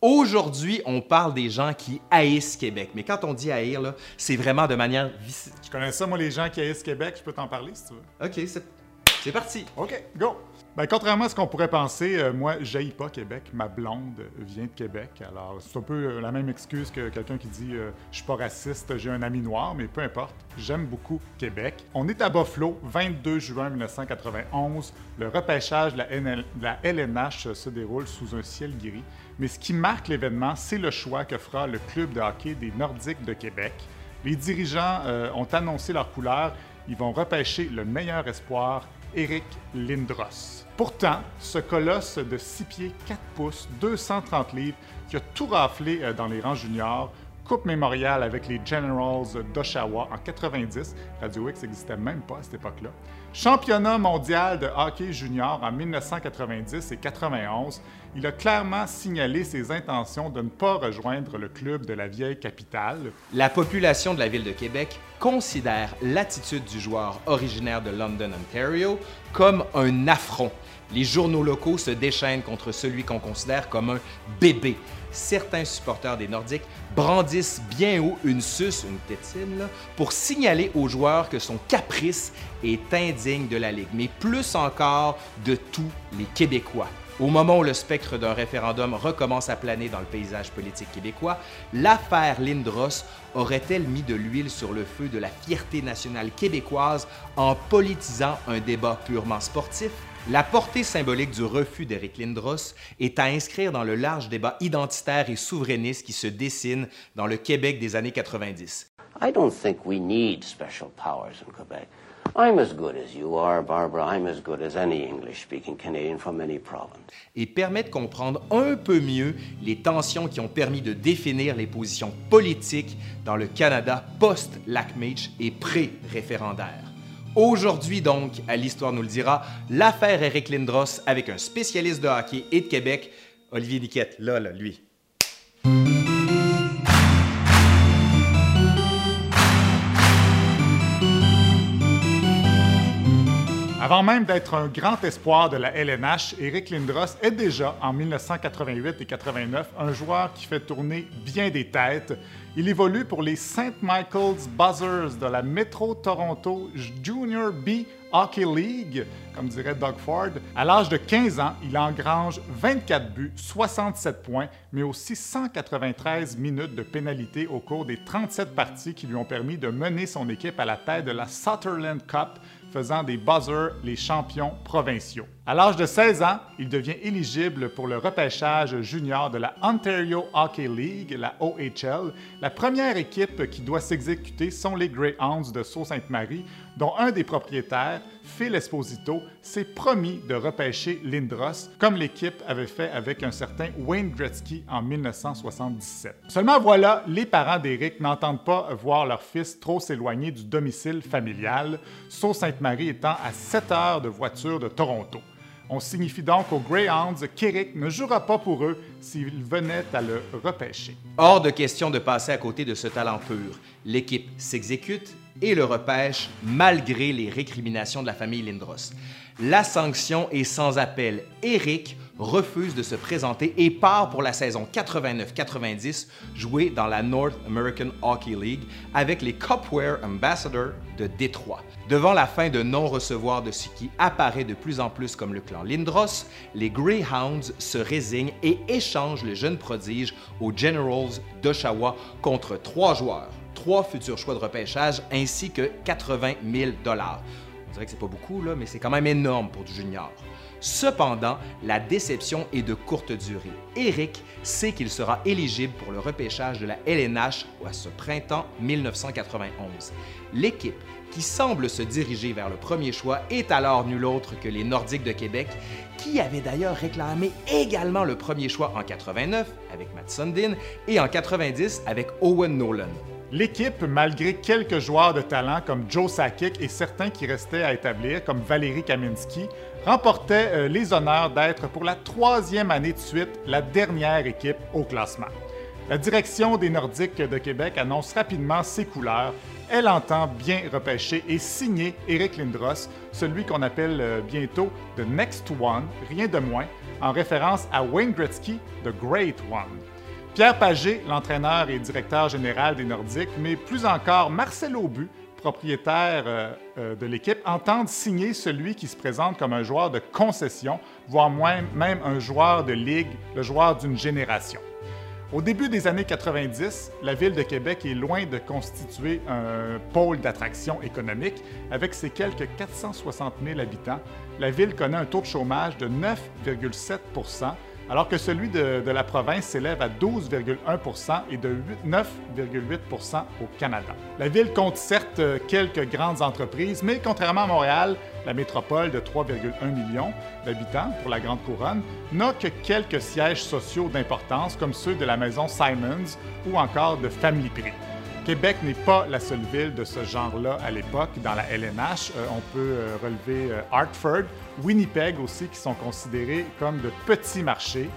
Aujourd'hui, on parle des gens qui haïssent Québec. Mais quand on dit haïr, là, c'est vraiment de manière. Je connais ça, moi, les gens qui haïssent Québec, je peux t'en parler si tu veux. OK, c'est c'est parti. OK, go! Ben, contrairement à ce qu'on pourrait penser, euh, moi, je pas Québec. Ma blonde vient de Québec. Alors, c'est un peu euh, la même excuse que quelqu'un qui dit euh, Je suis pas raciste, j'ai un ami noir, mais peu importe. J'aime beaucoup Québec. On est à Buffalo, 22 juin 1991. Le repêchage de la, de la LNH se déroule sous un ciel gris. Mais ce qui marque l'événement, c'est le choix que fera le club de hockey des Nordiques de Québec. Les dirigeants ont annoncé leur couleur. Ils vont repêcher le meilleur espoir Eric Lindros. Pourtant, ce colosse de 6 pieds 4 pouces, 230 livres, qui a tout raflé euh, dans les rangs juniors, Coupe mémoriale avec les Generals d'Oshawa en 90. Radio X n'existait même pas à cette époque-là. Championnat mondial de hockey junior en 1990 et 91. Il a clairement signalé ses intentions de ne pas rejoindre le club de la vieille capitale. La population de la ville de Québec considère l'attitude du joueur originaire de London, Ontario, comme un affront. Les journaux locaux se déchaînent contre celui qu'on considère comme un bébé certains supporters des Nordiques brandissent bien haut une suce, une tétine, pour signaler aux joueurs que son caprice est indigne de la Ligue, mais plus encore de tous les Québécois. Au moment où le spectre d'un référendum recommence à planer dans le paysage politique québécois, l'affaire Lindros aurait-elle mis de l'huile sur le feu de la fierté nationale québécoise en politisant un débat purement sportif? La portée symbolique du refus d'Éric Lindros est à inscrire dans le large débat identitaire et souverainiste qui se dessine dans le Québec des années 90. I don't think we need special powers in Quebec. I'm as good as you are, Barbara. I'm as good as any English-speaking Canadian from any province. Et permet de comprendre un peu mieux les tensions qui ont permis de définir les positions politiques dans le Canada post-Lac-Meech et pré-référendaire. Aujourd'hui donc, à l'Histoire nous le dira, l'affaire Eric Lindros avec un spécialiste de hockey et de Québec, Olivier Niquette, là, là, lui. Avant même d'être un grand espoir de la LNH, Eric Lindros est déjà, en 1988 et 89, un joueur qui fait tourner bien des têtes. Il évolue pour les St. Michael's Buzzers de la Metro Toronto Junior B Hockey League, comme dirait Doug Ford. À l'âge de 15 ans, il engrange 24 buts, 67 points, mais aussi 193 minutes de pénalité au cours des 37 parties qui lui ont permis de mener son équipe à la tête de la Sutherland Cup faisant des Buzzers les champions provinciaux. À l'âge de 16 ans, il devient éligible pour le repêchage junior de la Ontario Hockey League, la OHL. La première équipe qui doit s'exécuter sont les Greyhounds de Sault-Sainte-Marie, dont un des propriétaires, Phil Esposito, s'est promis de repêcher Lindros, comme l'équipe avait fait avec un certain Wayne Gretzky en 1977. Seulement voilà, les parents d'Éric n'entendent pas voir leur fils trop s'éloigner du domicile familial, Sault-Sainte-Marie étant à 7 heures de voiture de Toronto. On signifie donc aux Greyhounds qu'Eric ne jouera pas pour eux s'ils venaient à le repêcher. Hors de question de passer à côté de ce talent pur. L'équipe s'exécute et le repêche malgré les récriminations de la famille Lindros. La sanction est sans appel. Eric refuse de se présenter et part pour la saison 89-90 jouer dans la North American Hockey League avec les Cupware Ambassadors de Détroit. Devant la fin de non-recevoir de ce qui apparaît de plus en plus comme le clan Lindros, les Greyhounds se résignent et échangent le jeune prodige aux Generals d'Oshawa contre trois joueurs, trois futurs choix de repêchage ainsi que 80 000 dollars. On dirait que c'est pas beaucoup, là, mais c'est quand même énorme pour du junior. Cependant, la déception est de courte durée. Eric sait qu'il sera éligible pour le repêchage de la LNH à ce printemps 1991. L'équipe qui semble se diriger vers le premier choix est alors nul autre que les Nordiques de Québec, qui avaient d'ailleurs réclamé également le premier choix en 89 avec Matt Sundin et en 90 avec Owen Nolan. L'équipe, malgré quelques joueurs de talent comme Joe Sakic et certains qui restaient à établir, comme Valérie Kaminski, remportait euh, les honneurs d'être pour la troisième année de suite la dernière équipe au classement. La direction des Nordiques de Québec annonce rapidement ses couleurs. Elle entend bien repêcher et signer Eric Lindros, celui qu'on appelle euh, bientôt The Next One, rien de moins, en référence à Wayne Gretzky, The Great One. Pierre Pagé, l'entraîneur et directeur général des Nordiques, mais plus encore Marcel Aubu, propriétaire euh, euh, de l'équipe, entendent signer celui qui se présente comme un joueur de concession, voire même un joueur de ligue, le joueur d'une génération. Au début des années 90, la ville de Québec est loin de constituer un pôle d'attraction économique. Avec ses quelques 460 000 habitants, la ville connaît un taux de chômage de 9,7 alors que celui de, la province s'élève à 12,1 et de 9,8% au Canada. La ville compte certes quelques grandes entreprises, mais contrairement à Montréal, la métropole de 3,1 millions d'habitants pour la Grande Couronne n'a que quelques sièges sociaux d'importance comme ceux de la maison Simons ou encore de Family Prix. Québec n'est pas la seule ville de ce genre-là à l'époque dans la LNH. Euh, on peut euh, relever euh, Hartford, Winnipeg aussi, qui sont considérés comme de petits marchés.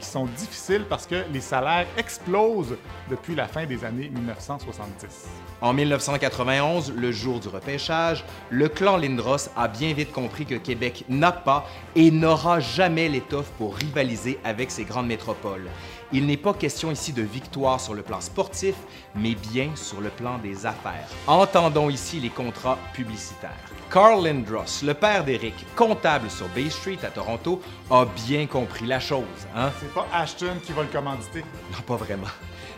qui sont difficiles parce que les salaires explosent depuis la fin des années 1970. En 1991, le jour du repêchage, le clan Lindros a bien vite compris que Québec n'a pas et n'aura jamais l'étoffe pour rivaliser avec ces grandes métropoles. Il n'est pas question ici de victoire sur le plan sportif, mais bien sur le plan des affaires. Entendons ici les contrats publicitaires. Carl Lindros, le père d'Eric, comptable sur Bay Street à Toronto, a bien compris la chose. Hein? C'est pas Ashton qui va le commanditer. Non, pas vraiment.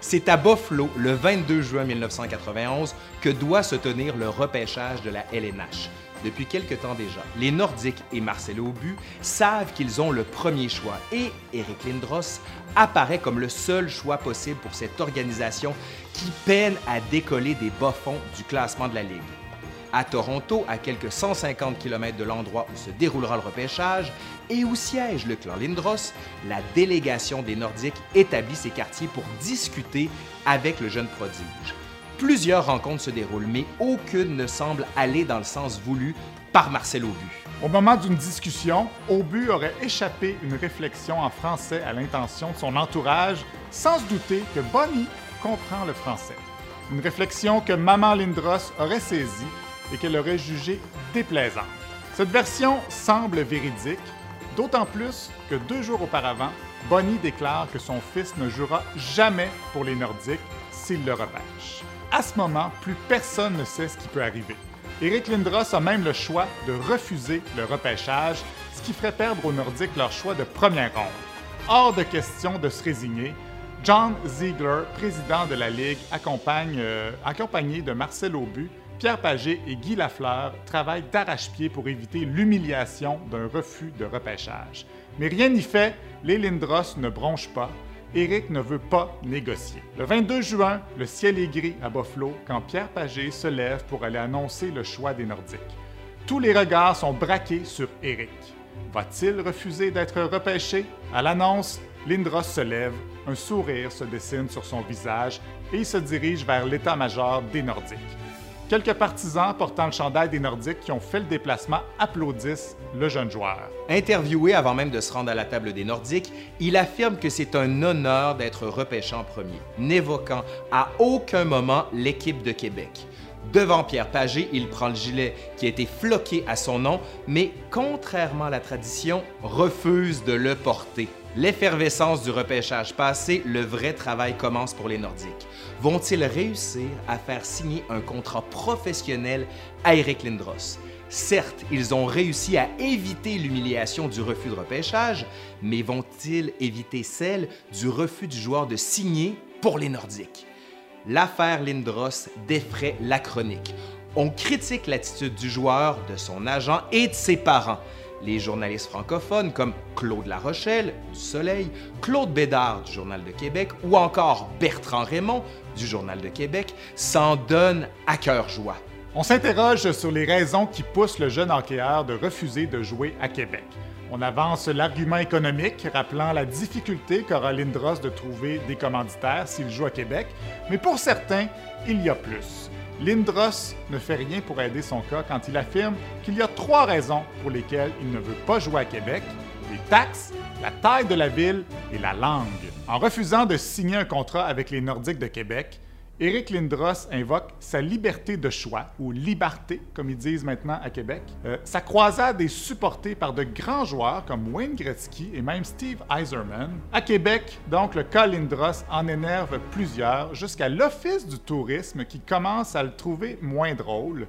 C'est à Buffalo, le 22 juin 1991, que doit se tenir le repêchage de la LNH. Depuis quelque temps déjà, les Nordiques et Marcelo Aubu savent qu'ils ont le premier choix et Eric Lindros apparaît comme le seul choix possible pour cette organisation qui peine à décoller des bas-fonds du classement de la Ligue. À Toronto, à quelques 150 km de l'endroit où se déroulera le repêchage et où siège le clan Lindros, la délégation des Nordiques établit ses quartiers pour discuter avec le jeune prodige. Plusieurs rencontres se déroulent, mais aucune ne semble aller dans le sens voulu par Marcel Aubu. Au moment d'une discussion, Aubu aurait échappé une réflexion en français à l'intention de son entourage, sans se douter que Bonnie comprend le français. Une réflexion que Maman Lindros aurait saisie et qu'elle aurait jugée déplaisante. Cette version semble véridique, d'autant plus que deux jours auparavant, Bonnie déclare que son fils ne jouera jamais pour les Nordiques s'il le repêche. À ce moment, plus personne ne sait ce qui peut arriver. Eric Lindros a même le choix de refuser le repêchage, ce qui ferait perdre aux Nordiques leur choix de première ronde. Hors de question de se résigner, John Ziegler, président de la Ligue, euh, accompagné de Marcel Aubu, Pierre Paget et Guy Lafleur, travaillent d'arrache-pied pour éviter l'humiliation d'un refus de repêchage. Mais rien n'y fait, les Lindros ne bronchent pas Éric ne veut pas négocier. Le 22 juin, le ciel est gris à Buffalo quand Pierre Pagé se lève pour aller annoncer le choix des Nordiques. Tous les regards sont braqués sur Éric. Va-t-il refuser d'être repêché? À l'annonce, Lindros se lève, un sourire se dessine sur son visage et il se dirige vers l'état-major des Nordiques. Quelques partisans portant le chandail des Nordiques qui ont fait le déplacement applaudissent le jeune joueur. Interviewé avant même de se rendre à la table des Nordiques, il affirme que c'est un honneur d'être repêché en premier, n'évoquant à aucun moment l'équipe de Québec. Devant Pierre Pagé, il prend le gilet qui a été floqué à son nom, mais contrairement à la tradition, refuse de le porter. L'effervescence du repêchage passé, le vrai travail commence pour les Nordiques. Vont-ils réussir à faire signer un contrat professionnel à Eric Lindros? Certes, ils ont réussi à éviter l'humiliation du refus de repêchage, mais vont-ils éviter celle du refus du joueur de signer pour les Nordiques? L'affaire Lindros défraie la chronique. On critique l'attitude du joueur, de son agent et de ses parents. Les journalistes francophones comme Claude Larochelle du Soleil, Claude Bédard du Journal de Québec ou encore Bertrand Raymond du Journal de Québec s'en donnent à cœur joie. On s'interroge sur les raisons qui poussent le jeune hockeyeur de refuser de jouer à Québec. On avance l'argument économique, rappelant la difficulté qu'aura Lindros de trouver des commanditaires s'il joue à Québec, mais pour certains, il y a plus. Lindros ne fait rien pour aider son cas quand il affirme qu'il y a trois raisons pour lesquelles il ne veut pas jouer à Québec les taxes, la taille de la ville et la langue. En refusant de signer un contrat avec les Nordiques de Québec, Éric Lindros invoque sa liberté de choix, ou liberté, comme ils disent maintenant à Québec. Euh, sa croisade est supportée par de grands joueurs comme Wayne Gretzky et même Steve Eiserman. À Québec, donc, le cas Lindros en énerve plusieurs, jusqu'à l'Office du tourisme qui commence à le trouver moins drôle.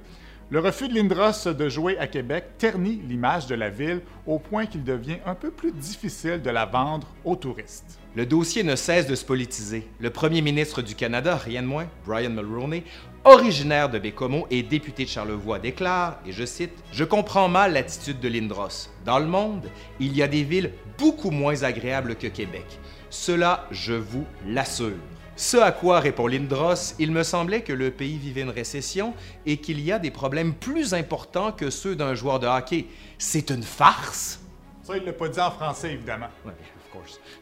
Le refus de Lindros de jouer à Québec ternit l'image de la ville au point qu'il devient un peu plus difficile de la vendre aux touristes. Le dossier ne cesse de se politiser. Le premier ministre du Canada, rien de moins, Brian Mulroney, originaire de Bécomo et député de Charlevoix, déclare, et je cite, Je comprends mal l'attitude de Lindros. Dans le monde, il y a des villes beaucoup moins agréables que Québec. Cela, je vous l'assure. Ce à quoi répond Lindros, il me semblait que le pays vivait une récession et qu'il y a des problèmes plus importants que ceux d'un joueur de hockey. C'est une farce? Ça, il ne l'a pas dit en français, évidemment.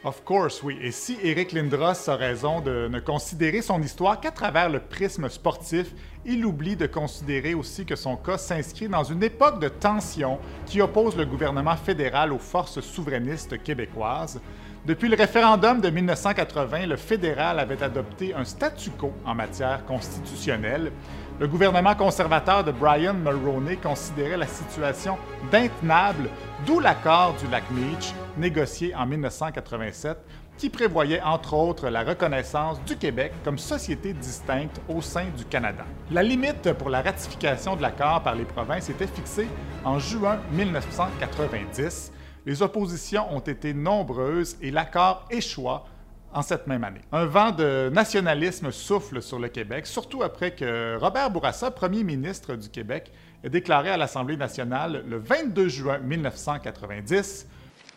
Of course, oui. Et si Eric Lindros a raison de ne considérer son histoire qu'à travers le prisme sportif, il oublie de considérer aussi que son cas s'inscrit dans une époque de tension qui oppose le gouvernement fédéral aux forces souverainistes québécoises. Depuis le référendum de 1980, le fédéral avait adopté un statu quo en matière constitutionnelle. Le gouvernement conservateur de Brian Mulroney considérait la situation d'intenable, d'où l'accord du lac Meach, négocié en 1987, qui prévoyait entre autres la reconnaissance du Québec comme société distincte au sein du Canada. La limite pour la ratification de l'accord par les provinces était fixée en juin 1990. Les oppositions ont été nombreuses et l'accord échoua en cette même année. Un vent de nationalisme souffle sur le Québec, surtout après que Robert Bourassa, premier ministre du Québec, ait déclaré à l'Assemblée nationale le 22 juin 1990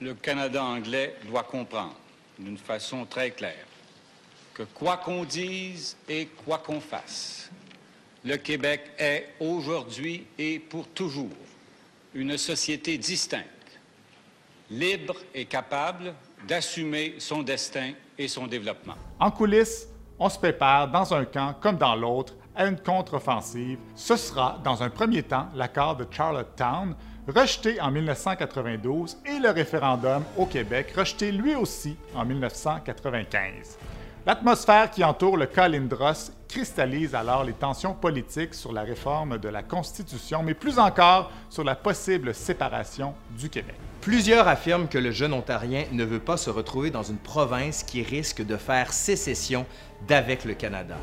Le Canada anglais doit comprendre d'une façon très claire que quoi qu'on dise et quoi qu'on fasse, le Québec est aujourd'hui et pour toujours une société distincte, libre et capable d'assumer son destin et son développement. En coulisses, on se prépare dans un camp comme dans l'autre à une contre-offensive. Ce sera, dans un premier temps, l'accord de Charlottetown, rejeté en 1992, et le référendum au Québec, rejeté lui aussi en 1995. L'atmosphère qui entoure le cas Lindros cristallise alors les tensions politiques sur la réforme de la Constitution, mais plus encore sur la possible séparation du Québec. Plusieurs affirment que le jeune Ontarien ne veut pas se retrouver dans une province qui risque de faire sécession d'avec le Canada.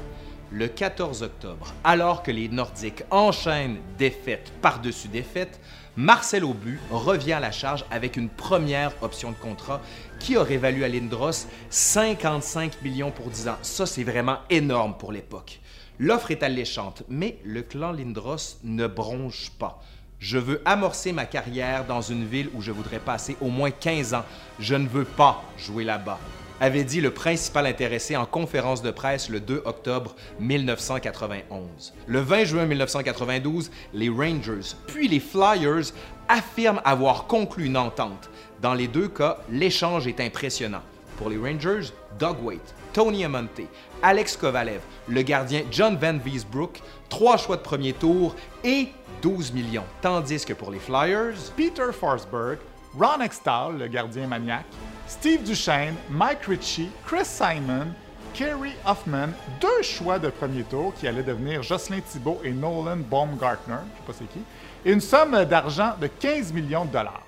Le 14 octobre, alors que les Nordiques enchaînent défaite par-dessus défaite, Marcel Aubu revient à la charge avec une première option de contrat qui aurait valu à Lindros 55 millions pour 10 ans. Ça, c'est vraiment énorme pour l'époque. L'offre est alléchante, mais le clan Lindros ne bronche pas. Je veux amorcer ma carrière dans une ville où je voudrais passer au moins 15 ans. Je ne veux pas jouer là-bas avait dit le principal intéressé en conférence de presse le 2 octobre 1991. Le 20 juin 1992, les Rangers puis les Flyers affirment avoir conclu une entente. Dans les deux cas, l'échange est impressionnant. Pour les Rangers, Doug Waite, Tony Amonte, Alex Kovalev, le gardien John Van Wiesbrook, trois choix de premier tour et 12 millions. Tandis que pour les Flyers, Peter Forsberg, Ron Extall, le gardien maniaque, Steve Duchesne, Mike Ritchie, Chris Simon, Kerry Hoffman, deux choix de premier tour qui allaient devenir Jocelyn Thibault et Nolan Baumgartner, je ne sais pas c'est qui, et une somme d'argent de 15 millions de dollars.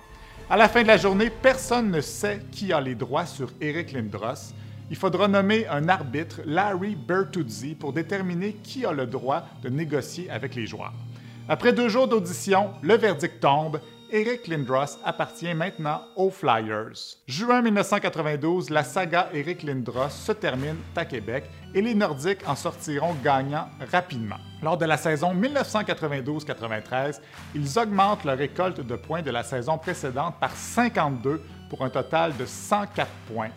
À la fin de la journée, personne ne sait qui a les droits sur Eric Lindros. Il faudra nommer un arbitre, Larry Bertuzzi, pour déterminer qui a le droit de négocier avec les joueurs. Après deux jours d'audition, le verdict tombe Eric Lindros appartient maintenant aux Flyers. Juin 1992, la saga Eric Lindros se termine à Québec et les Nordiques en sortiront gagnants rapidement. Lors de la saison 1992-93, ils augmentent leur récolte de points de la saison précédente par 52 pour un total de 104 points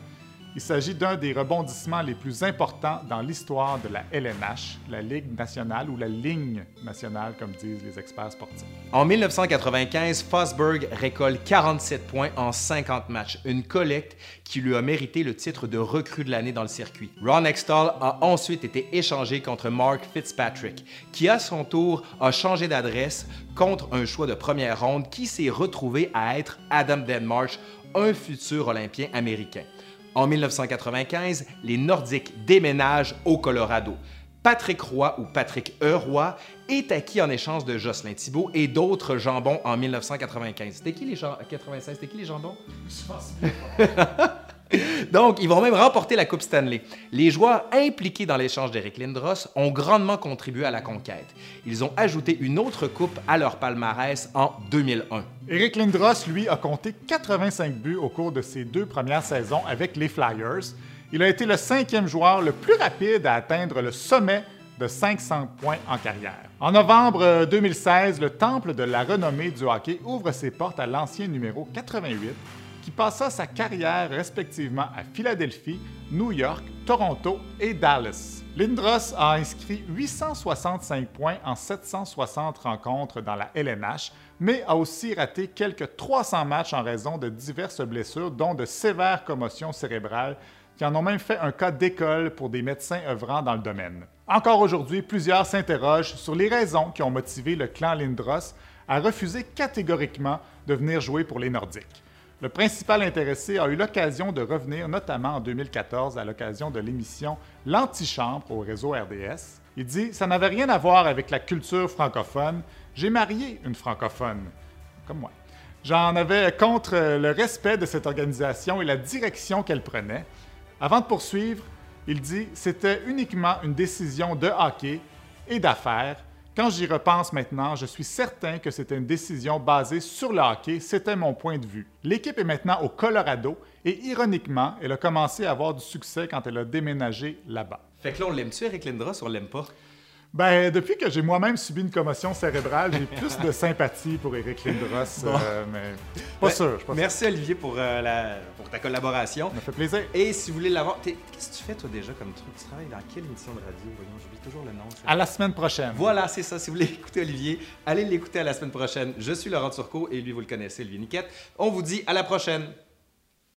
il s'agit d'un des rebondissements les plus importants dans l'histoire de la LNH, la Ligue nationale ou la ligne nationale, comme disent les experts sportifs. En 1995, Fosberg récolte 47 points en 50 matchs, une collecte qui lui a mérité le titre de recrue de l'année dans le circuit. Ron Extall a ensuite été échangé contre Mark Fitzpatrick, qui à son tour a changé d'adresse contre un choix de première ronde qui s'est retrouvé à être Adam Denmarsh, un futur Olympien américain. En 1995, les Nordiques déménagent au Colorado. Patrick Roy ou Patrick E. Roy est acquis en échange de Jocelyn Thibault et d'autres jambons en 1995. C'était qui les jambons 96, c'était qui les jambons? Donc, ils vont même remporter la Coupe Stanley. Les joueurs impliqués dans l'échange d'Eric Lindros ont grandement contribué à la conquête. Ils ont ajouté une autre coupe à leur palmarès en 2001. Eric Lindros, lui, a compté 85 buts au cours de ses deux premières saisons avec les Flyers. Il a été le cinquième joueur le plus rapide à atteindre le sommet de 500 points en carrière. En novembre 2016, le Temple de la renommée du hockey ouvre ses portes à l'ancien numéro 88 qui passa sa carrière respectivement à Philadelphie, New York, Toronto et Dallas. Lindros a inscrit 865 points en 760 rencontres dans la LNH, mais a aussi raté quelques 300 matchs en raison de diverses blessures, dont de sévères commotions cérébrales, qui en ont même fait un cas d'école pour des médecins œuvrant dans le domaine. Encore aujourd'hui, plusieurs s'interrogent sur les raisons qui ont motivé le clan Lindros à refuser catégoriquement de venir jouer pour les Nordiques. Le principal intéressé a eu l'occasion de revenir, notamment en 2014, à l'occasion de l'émission L'Antichambre au réseau RDS. Il dit Ça n'avait rien à voir avec la culture francophone. J'ai marié une francophone, comme moi. J'en avais contre le respect de cette organisation et la direction qu'elle prenait. Avant de poursuivre, il dit C'était uniquement une décision de hockey et d'affaires quand j'y repense maintenant, je suis certain que c'était une décision basée sur le hockey, c'était mon point de vue. L'équipe est maintenant au Colorado et ironiquement, elle a commencé à avoir du succès quand elle a déménagé là-bas. Fait que là, on l'aime-tu, Eric Lindros, ou on? Ben, depuis que j'ai moi-même subi une commotion cérébrale, j'ai plus de sympathie pour Eric Lindros, euh, mais pas sûr. Pas merci Olivier pour, euh, la, pour ta collaboration. Ça me fait plaisir. Et si vous voulez l'avoir, qu'est-ce que tu fais toi déjà comme truc? Tu travailles dans quelle émission de radio? J'oublie toujours le nom. À la semaine prochaine. Voilà, c'est ça. Si vous voulez écouter Olivier, allez l'écouter à la semaine prochaine. Je suis Laurent Turcot et lui, vous le connaissez, Olivier Niquette. On vous dit à la prochaine.